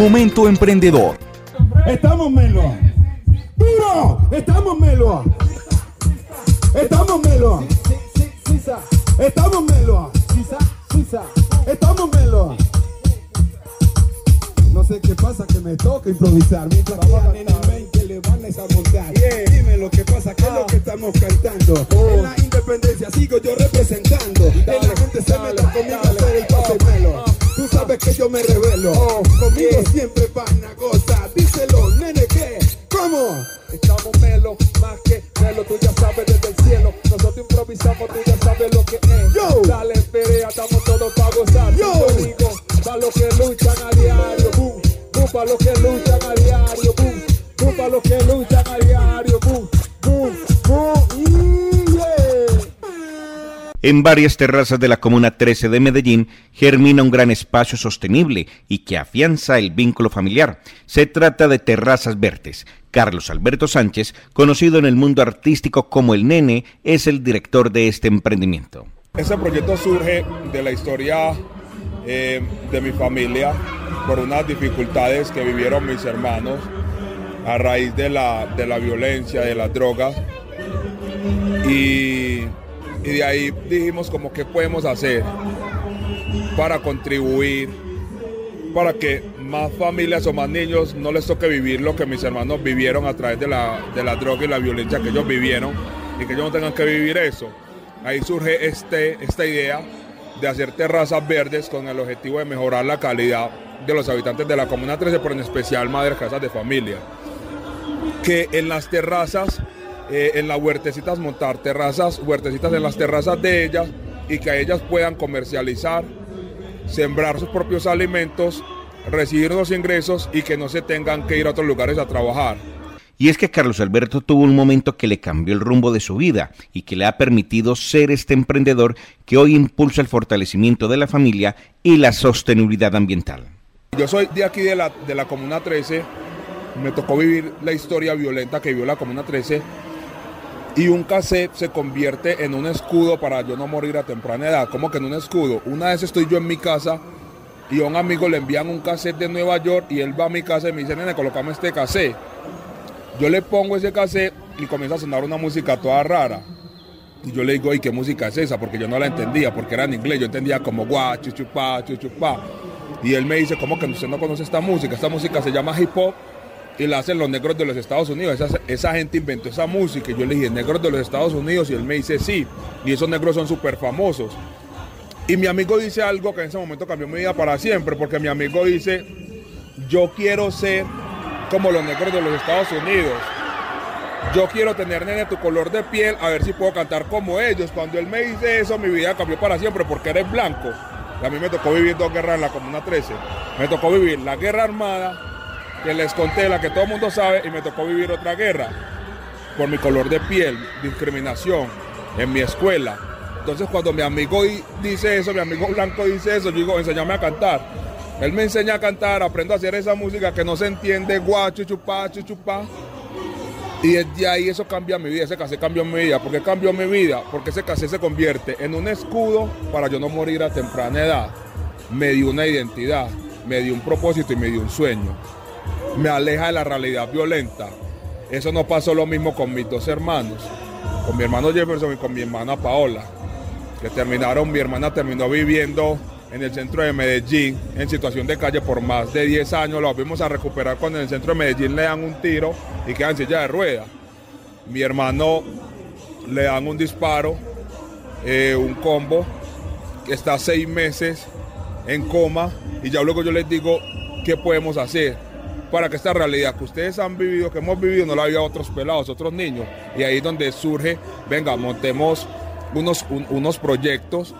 Momento Emprendedor. Estamos Melo. Duro. Estamos Melo. Estamos Melo. Estamos Melo. Estamos Melo. No sé qué pasa que me toca improvisar mientras en el main que le van a montar. Dime lo que pasa, que es lo que estamos cantando. En la independencia sigo yo representando. En la gente se mete conmigo a hacer el pase melo. Tú sabes que yo me revelo. Conmigo siempre van a gozar. Díselo, nene, ¿qué? ¿Cómo? Estamos melo, más que melo, tú ya sabes desde el cielo. Nosotros improvisamos, tú ya sabes lo que es. Yo. Dale, perea, estamos todos para gozar. Yo. Digo, para los que luchan a diario, boom. Boom, para los que luchan a diario, boom. Boom, para los que luchan a diario, boom. Boom, boom, yeah. En varias terrazas de la Comuna 13 de Medellín germina un gran espacio sostenible y que afianza el vínculo familiar. Se trata de Terrazas Verdes. Carlos Alberto Sánchez, conocido en el mundo artístico como el Nene, es el director de este emprendimiento. Ese proyecto surge de la historia eh, de mi familia por unas dificultades que vivieron mis hermanos a raíz de la, de la violencia, de las drogas. Y, y de ahí dijimos como qué podemos hacer para contribuir, para que más familias o más niños no les toque vivir lo que mis hermanos vivieron a través de la, de la droga y la violencia que ellos vivieron y que ellos no tengan que vivir eso. Ahí surge este, esta idea de hacer terrazas verdes con el objetivo de mejorar la calidad de los habitantes de la Comuna 13, pero en especial madres casas de familia. Que en las terrazas, eh, en las huertecitas, montar terrazas, huertecitas en las terrazas de ellas y que ellas puedan comercializar, sembrar sus propios alimentos, recibir los ingresos y que no se tengan que ir a otros lugares a trabajar. Y es que Carlos Alberto tuvo un momento que le cambió el rumbo de su vida y que le ha permitido ser este emprendedor que hoy impulsa el fortalecimiento de la familia y la sostenibilidad ambiental. Yo soy de aquí de la, de la Comuna 13, me tocó vivir la historia violenta que vivió la Comuna 13 y un cassette se convierte en un escudo para yo no morir a temprana edad. ¿Cómo que en un escudo? Una vez estoy yo en mi casa y a un amigo le envían un cassette de Nueva York y él va a mi casa y me dice, nene, colocame este cassette. Yo le pongo ese cassette y comienza a sonar una música toda rara. Y yo le digo, ¿y qué música es esa? Porque yo no la entendía, porque era en inglés. Yo entendía como guau, chuchupá, chuchupá. Y él me dice, ¿cómo que usted no conoce esta música? Esta música se llama hip hop y la hacen los negros de los Estados Unidos. Esa, esa gente inventó esa música. Y yo le dije, negros de los Estados Unidos. Y él me dice, sí. Y esos negros son súper famosos. Y mi amigo dice algo que en ese momento cambió mi vida para siempre, porque mi amigo dice, yo quiero ser como los negros de los Estados Unidos. Yo quiero tener nene tu color de piel, a ver si puedo cantar como ellos. Cuando él me dice eso, mi vida cambió para siempre porque eres blanco. Y a mí me tocó vivir dos guerras en la Comuna 13. Me tocó vivir la guerra armada, que les conté, la que todo el mundo sabe, y me tocó vivir otra guerra por mi color de piel, discriminación en mi escuela. Entonces cuando mi amigo dice eso, mi amigo blanco dice eso, yo digo, enséñame a cantar. Él me enseña a cantar, aprendo a hacer esa música que no se entiende, guau, chuchupá, chuchupá. Y desde ahí eso cambia mi vida, ese cassette cambió mi vida. ¿Por qué cambió mi vida? Porque ese cassette se convierte en un escudo para yo no morir a temprana edad. Me dio una identidad, me dio un propósito y me dio un sueño. Me aleja de la realidad violenta. Eso no pasó lo mismo con mis dos hermanos, con mi hermano Jefferson y con mi hermana Paola, que terminaron, mi hermana terminó viviendo en el centro de Medellín en situación de calle por más de 10 años. Lo volvimos a recuperar cuando en el centro de Medellín le dan un tiro y quedan silla de rueda. Mi hermano le dan un disparo, eh, un combo, que está seis meses en coma y ya luego yo les digo qué podemos hacer para que esta realidad que ustedes han vivido, que hemos vivido, no la vivido otros pelados, otros niños. Y ahí es donde surge, venga, montemos unos, un, unos proyectos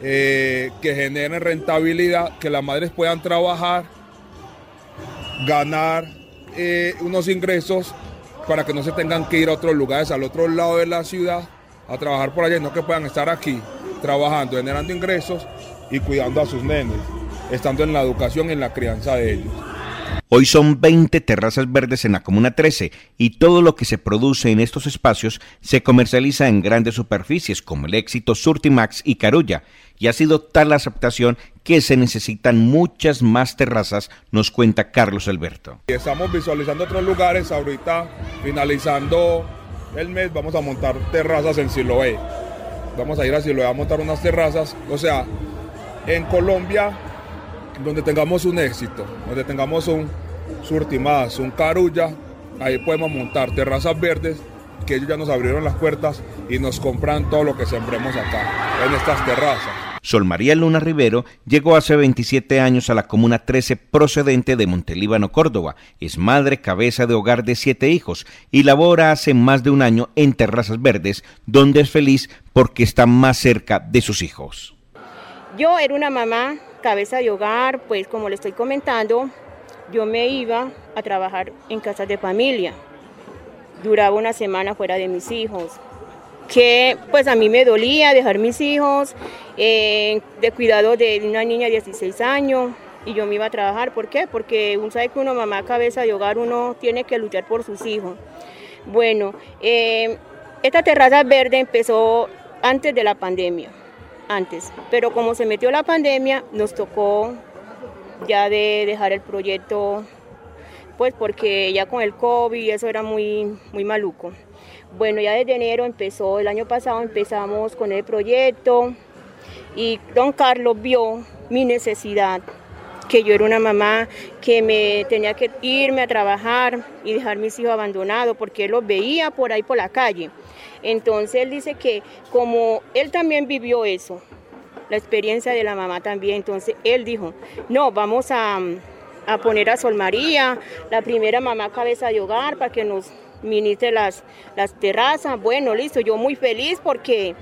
eh, que generen rentabilidad, que las madres puedan trabajar, ganar eh, unos ingresos para que no se tengan que ir a otros lugares, al otro lado de la ciudad, a trabajar por allá, no que puedan estar aquí trabajando, generando ingresos y cuidando a sus nenes, estando en la educación y en la crianza de ellos. Hoy son 20 terrazas verdes en la Comuna 13 y todo lo que se produce en estos espacios se comercializa en grandes superficies como el éxito Surtimax y Carulla y ha sido tal la aceptación que se necesitan muchas más terrazas, nos cuenta Carlos Alberto. Estamos visualizando otros lugares, ahorita finalizando el mes vamos a montar terrazas en Siloé. Vamos a ir a Siloé a montar unas terrazas, o sea, en Colombia, donde tengamos un éxito, donde tengamos un Surtimás, un Carulla, ahí podemos montar terrazas verdes que ellos ya nos abrieron las puertas y nos compran todo lo que sembremos acá, en estas terrazas. Sol María Luna Rivero llegó hace 27 años a la Comuna 13 procedente de Montelíbano, Córdoba. Es madre cabeza de hogar de siete hijos y labora hace más de un año en Terrazas Verdes, donde es feliz porque está más cerca de sus hijos. Yo era una mamá cabeza de hogar, pues como le estoy comentando, yo me iba a trabajar en casas de familia. Duraba una semana fuera de mis hijos que pues a mí me dolía dejar mis hijos eh, de cuidado de una niña de 16 años y yo me iba a trabajar. ¿Por qué? Porque uno sabe que uno mamá cabeza de hogar, uno tiene que luchar por sus hijos. Bueno, eh, esta terraza verde empezó antes de la pandemia, antes, pero como se metió la pandemia nos tocó ya de dejar el proyecto, pues porque ya con el COVID eso era muy, muy maluco. Bueno, ya desde enero empezó, el año pasado empezamos con el proyecto y don Carlos vio mi necesidad, que yo era una mamá que me tenía que irme a trabajar y dejar mis hijos abandonados porque él los veía por ahí por la calle. Entonces él dice que como él también vivió eso, la experiencia de la mamá también, entonces él dijo, no, vamos a, a poner a Sol María, la primera mamá cabeza de hogar, para que nos ministre las, las terrazas. Bueno, listo, yo muy feliz porque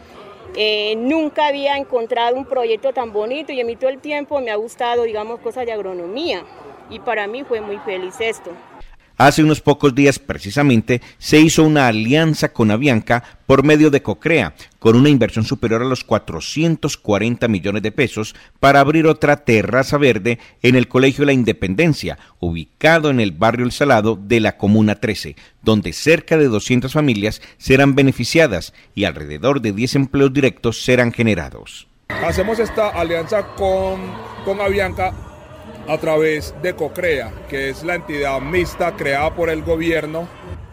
eh, nunca había encontrado un proyecto tan bonito y a mí todo el tiempo me ha gustado, digamos, cosas de agronomía. Y para mí fue muy feliz esto. Hace unos pocos días precisamente se hizo una alianza con Avianca por medio de Cocrea, con una inversión superior a los 440 millones de pesos para abrir otra terraza verde en el Colegio La Independencia, ubicado en el barrio El Salado de la Comuna 13, donde cerca de 200 familias serán beneficiadas y alrededor de 10 empleos directos serán generados. Hacemos esta alianza con, con Avianca a través de COCREA, que es la entidad mixta creada por el gobierno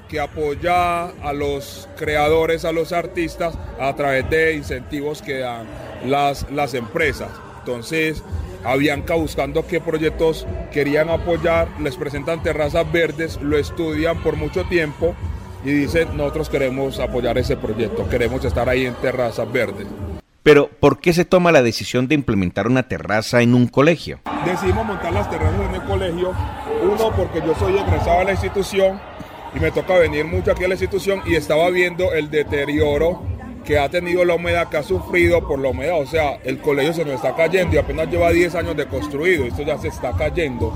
que apoya a los creadores, a los artistas, a través de incentivos que dan las, las empresas. Entonces, Avianca buscando qué proyectos querían apoyar, les presentan terrazas verdes, lo estudian por mucho tiempo y dicen, nosotros queremos apoyar ese proyecto, queremos estar ahí en terrazas verdes. Pero, ¿por qué se toma la decisión de implementar una terraza en un colegio? Decidimos montar las terrazas en el colegio, uno porque yo soy egresado de la institución y me toca venir mucho aquí a la institución y estaba viendo el deterioro que ha tenido la humedad, que ha sufrido por la humedad. O sea, el colegio se nos está cayendo y apenas lleva 10 años de construido, esto ya se está cayendo.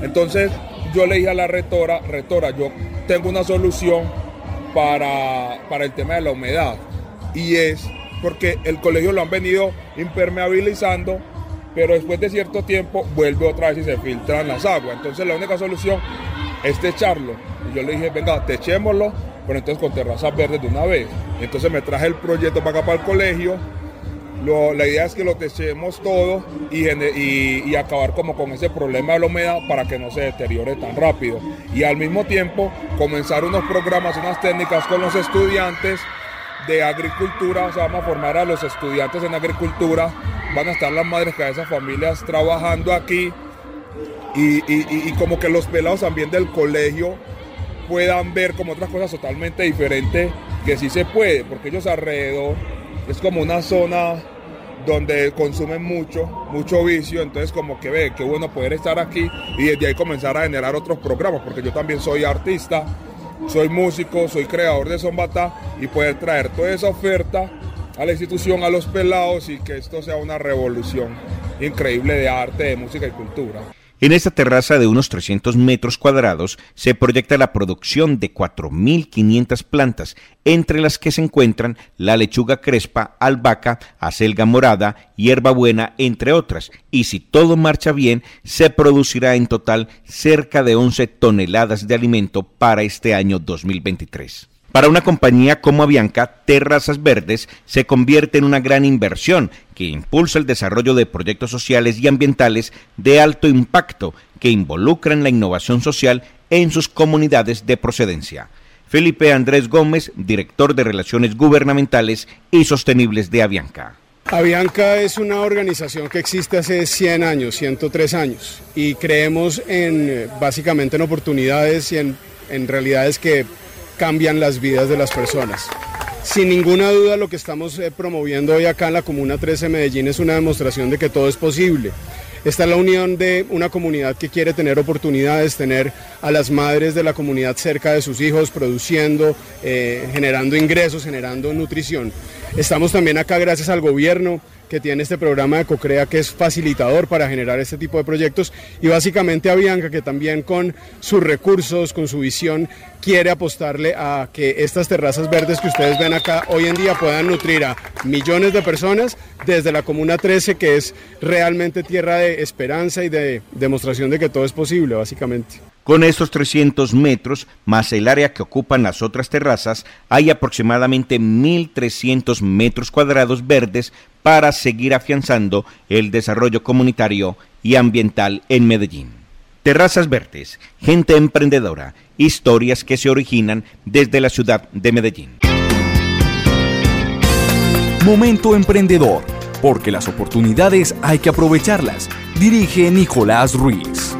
Entonces yo le dije a la rectora, rectora, yo tengo una solución para, para el tema de la humedad y es porque el colegio lo han venido impermeabilizando, pero después de cierto tiempo vuelve otra vez y se filtran las aguas. Entonces la única solución es techarlo. Y yo le dije, venga, techémoslo, pero entonces con terrazas verdes de una vez. Entonces me traje el proyecto para acá para el colegio. la idea es que lo techemos todo y, acabar como con ese problema de la humedad para que no se deteriore tan rápido. Y al mismo tiempo comenzar unos programas, unas técnicas con los estudiantes de agricultura, o sea, vamos a formar a los estudiantes en agricultura, van a estar las madres de esas familias trabajando aquí y, como que los pelados también del colegio puedan ver como otras cosas totalmente diferentes que sí se puede, porque ellos alrededor es como una zona donde consumen mucho, mucho vicio, entonces como que ve, qué bueno poder estar aquí y desde ahí comenzar a generar otros programas, porque yo también soy artista, soy músico, soy creador de Zombata y poder traer toda esa oferta a la institución, a los pelados y que esto sea una revolución increíble de arte, de música y cultura. En esta terraza de unos 300 metros cuadrados se proyecta la producción de 4.500 plantas, entre las que se encuentran la lechuga crespa, albahaca, acelga morada, hierbabuena, entre otras. Y si todo marcha bien, se producirá en total cerca de 11 toneladas de alimento para este año 2023. Para una compañía como Avianca, Terrazas Verdes se convierte en una gran inversión que impulsa el desarrollo de proyectos sociales y ambientales de alto impacto que involucran la innovación social en sus comunidades de procedencia. Felipe Andrés Gómez, director de Relaciones Gubernamentales y Sostenibles de Avianca. Avianca es una organización que existe hace 100 años, 103 años, y creemos en básicamente en oportunidades y en, en realidades que cambian las vidas de las personas. Sin ninguna duda lo que estamos eh, promoviendo hoy acá en la Comuna 13 de Medellín es una demostración de que todo es posible. Esta es la unión de una comunidad que quiere tener oportunidades, tener a las madres de la comunidad cerca de sus hijos, produciendo, eh, generando ingresos, generando nutrición. Estamos también acá gracias al gobierno que tiene este programa de Cocrea que es facilitador para generar este tipo de proyectos y básicamente a Bianca que también con sus recursos, con su visión quiere apostarle a que estas terrazas verdes que ustedes ven acá hoy en día puedan nutrir a millones de personas desde la Comuna 13 que es realmente tierra de esperanza y de demostración de que todo es posible básicamente. Con estos 300 metros, más el área que ocupan las otras terrazas, hay aproximadamente 1.300 metros cuadrados verdes para seguir afianzando el desarrollo comunitario y ambiental en Medellín. Terrazas Verdes, gente emprendedora, historias que se originan desde la ciudad de Medellín. Momento emprendedor, porque las oportunidades hay que aprovecharlas. Dirige Nicolás Ruiz.